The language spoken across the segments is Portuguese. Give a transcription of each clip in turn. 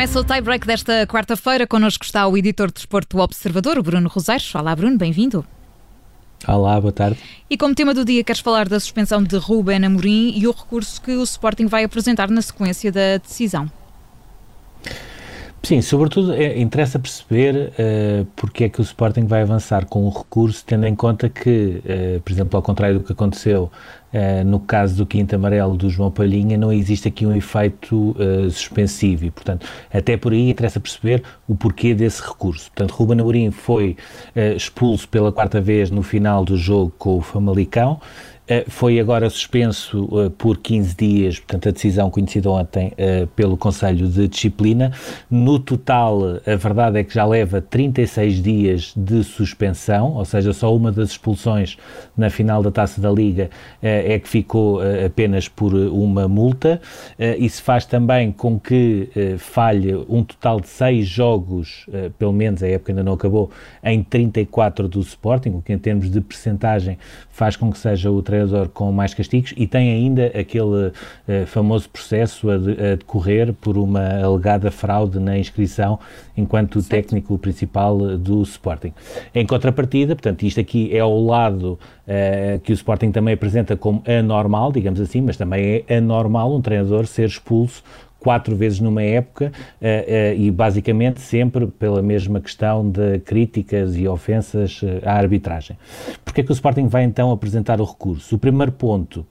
Começa o tie-break desta quarta-feira. Connosco está o editor de desporto do Observador, o Bruno Roseiros. Olá, Bruno, bem-vindo. Olá, boa tarde. E como tema do dia, queres falar da suspensão de Ruben Amorim e o recurso que o Sporting vai apresentar na sequência da decisão. Sim, sobretudo é, interessa perceber uh, porque é que o Sporting vai avançar com o recurso, tendo em conta que, uh, por exemplo, ao contrário do que aconteceu uh, no caso do quinto amarelo do João Palhinha, não existe aqui um efeito suspensivo e, portanto, até por aí interessa perceber o porquê desse recurso. Portanto, Ruben Amorim foi expulso pela quarta vez no final do jogo com o Famalicão, foi agora suspenso uh, por 15 dias, portanto, a decisão conhecida ontem uh, pelo Conselho de Disciplina. No total, a verdade é que já leva 36 dias de suspensão, ou seja, só uma das expulsões na final da taça da Liga é que ficou apenas por uma multa. isso faz também com que falhe um total de 6 jogos, pelo menos a época ainda não acabou, em 34 do Sporting, o que em termos de percentagem faz com que seja o treinador com mais castigos e tem ainda aquele uh, famoso processo a, de, a, decorrer por uma alegada fraude na inscrição enquanto certo. técnico principal do Sporting. Em contrapartida, portanto, isto aqui é o lado uh, que o Sporting também apresenta como anormal, digamos assim, mas também é anormal um treinador ser expulso quatro vezes numa época uh, uh, e basicamente sempre pela mesma questão de críticas e ofensas uh, à arbitragem. Porquê é que o Sporting vai então apresentar o recurso? O primeiro ponto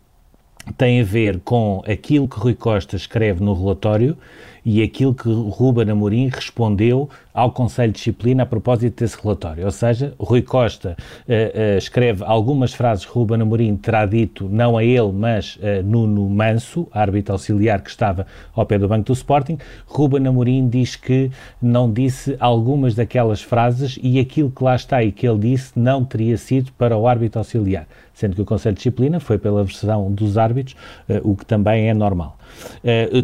tem a ver com aquilo que Rui Costa escreve no relatório e aquilo que Ruben Amorim respondeu ao Conselho de Disciplina a propósito desse relatório. Ou seja, Rui Costa uh, uh, escreve algumas frases que Ruben Amorim terá dito, não a ele, mas uh, Nuno Manso, árbitro auxiliar que estava ao pé do banco do Sporting. Ruben Amorim diz que não disse algumas daquelas frases e aquilo que lá está e que ele disse não teria sido para o árbitro auxiliar, sendo que o Conselho de Disciplina foi pela versão dos árbitros, o que também é normal.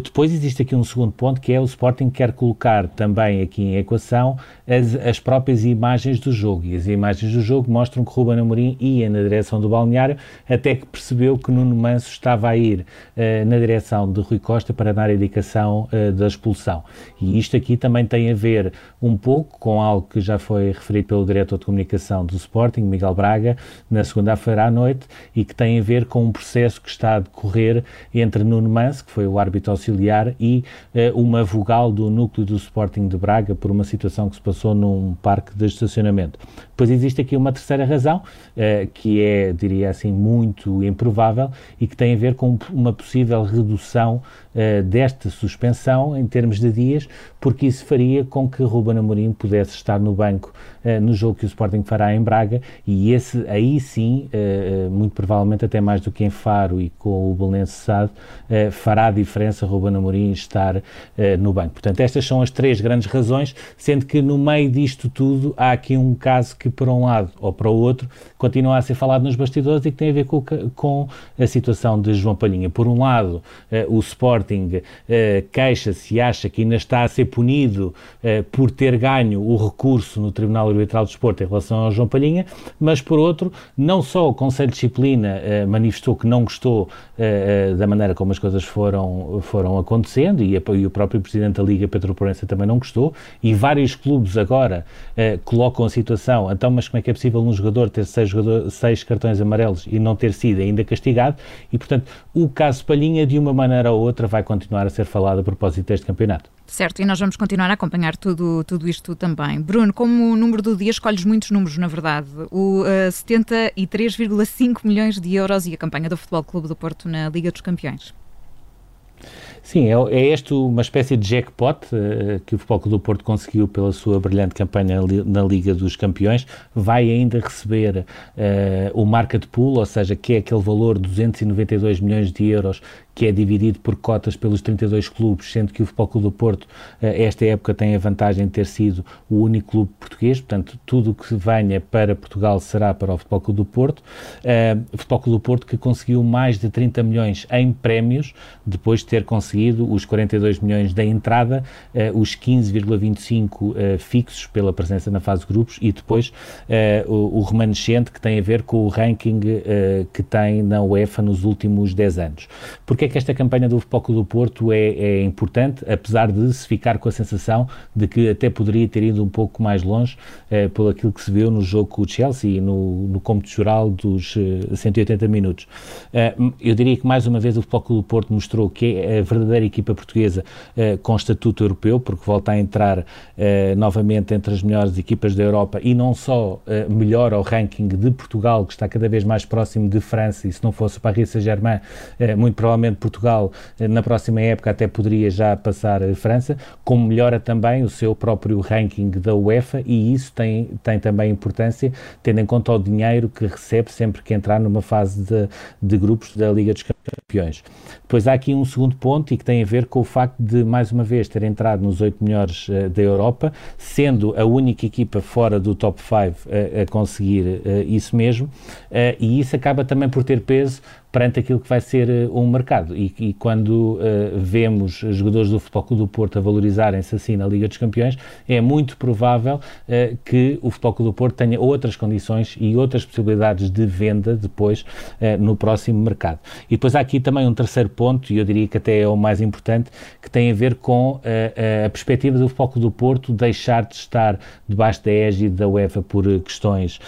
Depois existe aqui um segundo ponto que é o Sporting quer colocar também aqui em equação as, as próprias imagens do jogo. E as imagens do jogo mostram que Ruben Amorim ia na direção do balneário até que percebeu que Nuno Manso estava a ir uh, na direção de Rui Costa para dar a indicação uh, da expulsão. E isto aqui também tem a ver um pouco com algo que já foi referido pelo diretor de comunicação do Sporting, Miguel Braga, na segunda-feira à noite e que tem a ver com um processo que está a decorrer entre Nuno Manso, que foi o árbitro auxiliar, e uh, uma vogal do núcleo do Sporting de Braga por uma situação que se passou num parque de estacionamento. Depois existe aqui uma terceira razão, uh, que é, diria assim, muito improvável e que tem a ver com uma possível redução uh, desta suspensão em termos de dias, porque isso faria com que Ruben Amorim pudesse estar no banco uh, no jogo que o Sporting fará em Braga e esse aí sim, muito provavelmente até mais do que em Faro e com o Belenense Sade, fará a diferença Ruben Amorim estar no banco. Portanto, estas são as três grandes razões, sendo que no meio disto tudo há aqui um caso que por um lado ou para o outro, continua a ser falado nos bastidores e que tem a ver com, com a situação de João Palhinha. Por um lado, uh, o Sporting uh, queixa-se e acha que ainda está a ser punido uh, por ter ganho o recurso no Tribunal Arbitral de Desporto em relação ao João Palhinha, mas por outro, não só o Conselho de Disciplina manifestou que não gostou da maneira como as coisas foram, foram acontecendo e, e o próprio Presidente da Liga, Pedro Proença, também não gostou e vários clubes agora colocam a situação então, mas como é que é possível um jogador ter seis, jogador, seis cartões amarelos e não ter sido ainda castigado? E, portanto, o caso Palhinha, de uma maneira ou outra, vai continuar a ser falado a propósito deste campeonato. Certo, e nós vamos continuar a acompanhar tudo, tudo isto também. Bruno, como o número do dia, escolhes muitos números, na verdade. O uh, eh, 73,5 milhões de euros e a campanha do Futebol Clube do Porto na Liga dos Campeões. Sim, é, é este uma espécie de jackpot uh, que o Futebol Clube do Porto conseguiu pela sua brilhante campanha na Liga dos Campeões. Vai ainda receber uh, o market pool, ou seja, que é aquele valor de 292 milhões de euros que é dividido por cotas pelos 32 clubes, sendo que o Futebol Clube do Porto, eh, esta época, tem a vantagem de ter sido o único clube português, portanto, tudo o que venha para Portugal será para o Futebol Clube do Porto. O Futebol Clube do Porto que conseguiu mais de 30 milhões em prémios, depois de ter conseguido os 42 milhões da entrada, uh, os 15,25 uh, fixos pela presença na fase de grupos e depois o, o, remanescente que tem a ver com o ranking que tem na UEFA nos últimos 10 anos. Porque porque é que esta campanha do Clube do Porto é, é, importante, apesar de se ficar com a sensação de que até poderia ter ido um pouco mais longe uh, pelo aquilo que se viu no jogo com o Chelsea e no, no cômputo geral dos uh, 180 minutos. Uh, eu diria que mais uma vez o Clube do Porto mostrou que é a verdadeira equipa portuguesa uh, com estatuto europeu, porque volta a entrar novamente entre as melhores equipas da Europa e não só melhora o ranking de Portugal, que está cada vez mais próximo de França, e se não fosse o Paris Saint-Germain, muito provavelmente Portugal na próxima época até poderia já passar a França, como melhora também o seu próprio ranking da UEFA e isso tem, tem também importância, tendo em conta o dinheiro que recebe sempre que entrar numa fase de, de grupos da Liga dos Campeões. Depois há aqui um segundo ponto e que tem a ver com o facto de, mais uma vez, ter entrado nos oito melhores uh, da Europa, sendo a única equipa fora do top 5 uh, a conseguir uh, isso mesmo, e isso acaba também por ter peso perante aquilo que vai ser uh, um mercado. E, e quando uh, vemos jogadores do Futebol Clube do Porto a valorizarem-se assim na Liga dos Campeões, é muito provável uh, que o Futebol Clube do Porto tenha outras condições e outras possibilidades de venda depois no próximo mercado. E depois há aqui também um terceiro ponto, e eu diria que até é o mais importante, que tem a ver com a perspectiva do Clube do Porto deixar de estar debaixo da égide da UEFA por questões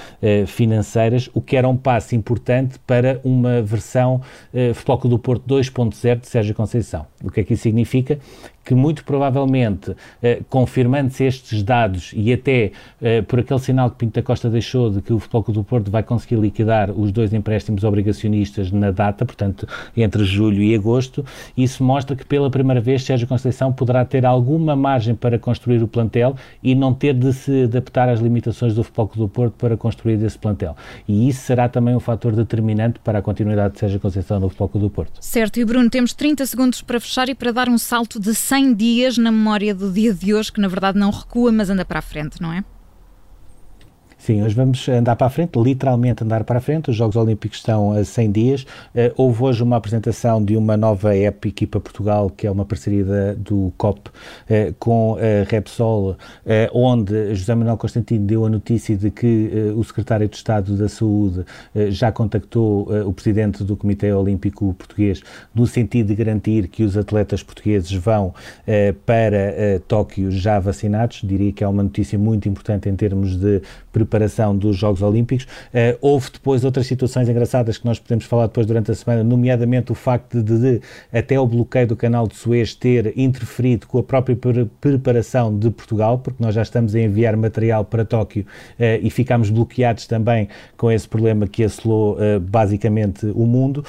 financeiras, o que era um passo importante para uma versão Clube do Porto 2.0 de Sérgio Conceição. O que é que isso significa? Que muito provavelmente, eh, confirmando-se estes dados e até eh, por aquele sinal que Pinto da Costa deixou de que o Futebol Clube do Porto vai conseguir liquidar os dois empréstimos obrigacionistas na data, portanto, entre julho e agosto, isso mostra que pela primeira vez Sérgio Conceição poderá ter alguma margem para construir o plantel e não ter de se adaptar às limitações do Futebol Clube do Porto para construir esse plantel. E isso será também um fator determinante para a continuidade de Sérgio Conceição no Futebol Clube do Porto. Certo, e Bruno, temos 30 segundos para fechar e para dar um salto de 100 100 dias na memória do dia de hoje, que na verdade não recua, mas anda para a frente, não é? Sim, hoje vamos andar para a frente, literalmente andar para a frente. Os Jogos Olímpicos estão a 100 dias. Uh, houve hoje uma apresentação de uma nova app Equipa Portugal, que é uma parceria do COP uh, com a Repsol, uh, onde José Manuel Constantino deu a notícia de que o secretário de Estado da Saúde já contactou o presidente do Comitê Olímpico Português no sentido de garantir que os atletas portugueses vão para Tóquio já vacinados. Diria que é uma notícia muito importante em termos de preparação dos Jogos Olímpicos. Uh, houve depois outras situações engraçadas que nós podemos falar depois durante a semana, nomeadamente o facto de, de até o bloqueio do canal de Suez ter interferido com a própria pre preparação de Portugal, porque nós já estamos a enviar material para Tóquio uh, e ficámos bloqueados também com esse problema que assolou uh, basicamente o mundo.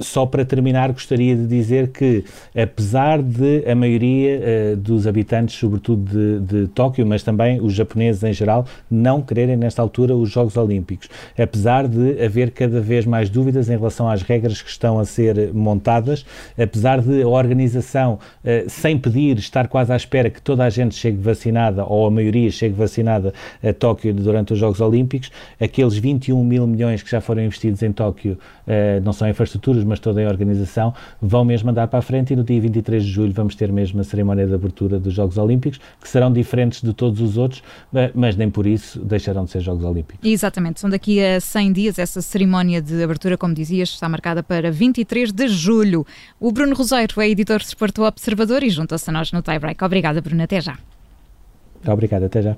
só para terminar, gostaria de dizer que, apesar de a maioria dos habitantes, sobretudo de, de Tóquio, mas também os japoneses em geral, não querer nesta altura, os Jogos Olímpicos, apesar de haver cada vez mais dúvidas em relação às regras que estão a ser montadas, apesar de a organização, eh, sem pedir, estar quase à espera que toda a gente chegue vacinada, ou a maioria chegue vacinada a Tóquio durante os Jogos Olímpicos, aqueles 21 mil milhões que já foram investidos em Tóquio, eh, não só em infraestruturas, mas toda em organização, vão mesmo andar para a frente e no dia 23 de julho vamos ter mesmo a cerimónia de abertura dos Jogos Olímpicos, que serão diferentes de todos os outros, eh, mas nem por isso deixa deixarão de ser Jogos Olímpicos. Exatamente, são daqui a 100 dias. Essa cerimónia de abertura, como dizias, está marcada para 23 de julho. O Bruno Roseiro é editor de Desporto Observador e junta-se a nós no Tiebreak. Obrigada, Bruno. Até já. Obrigado, até já.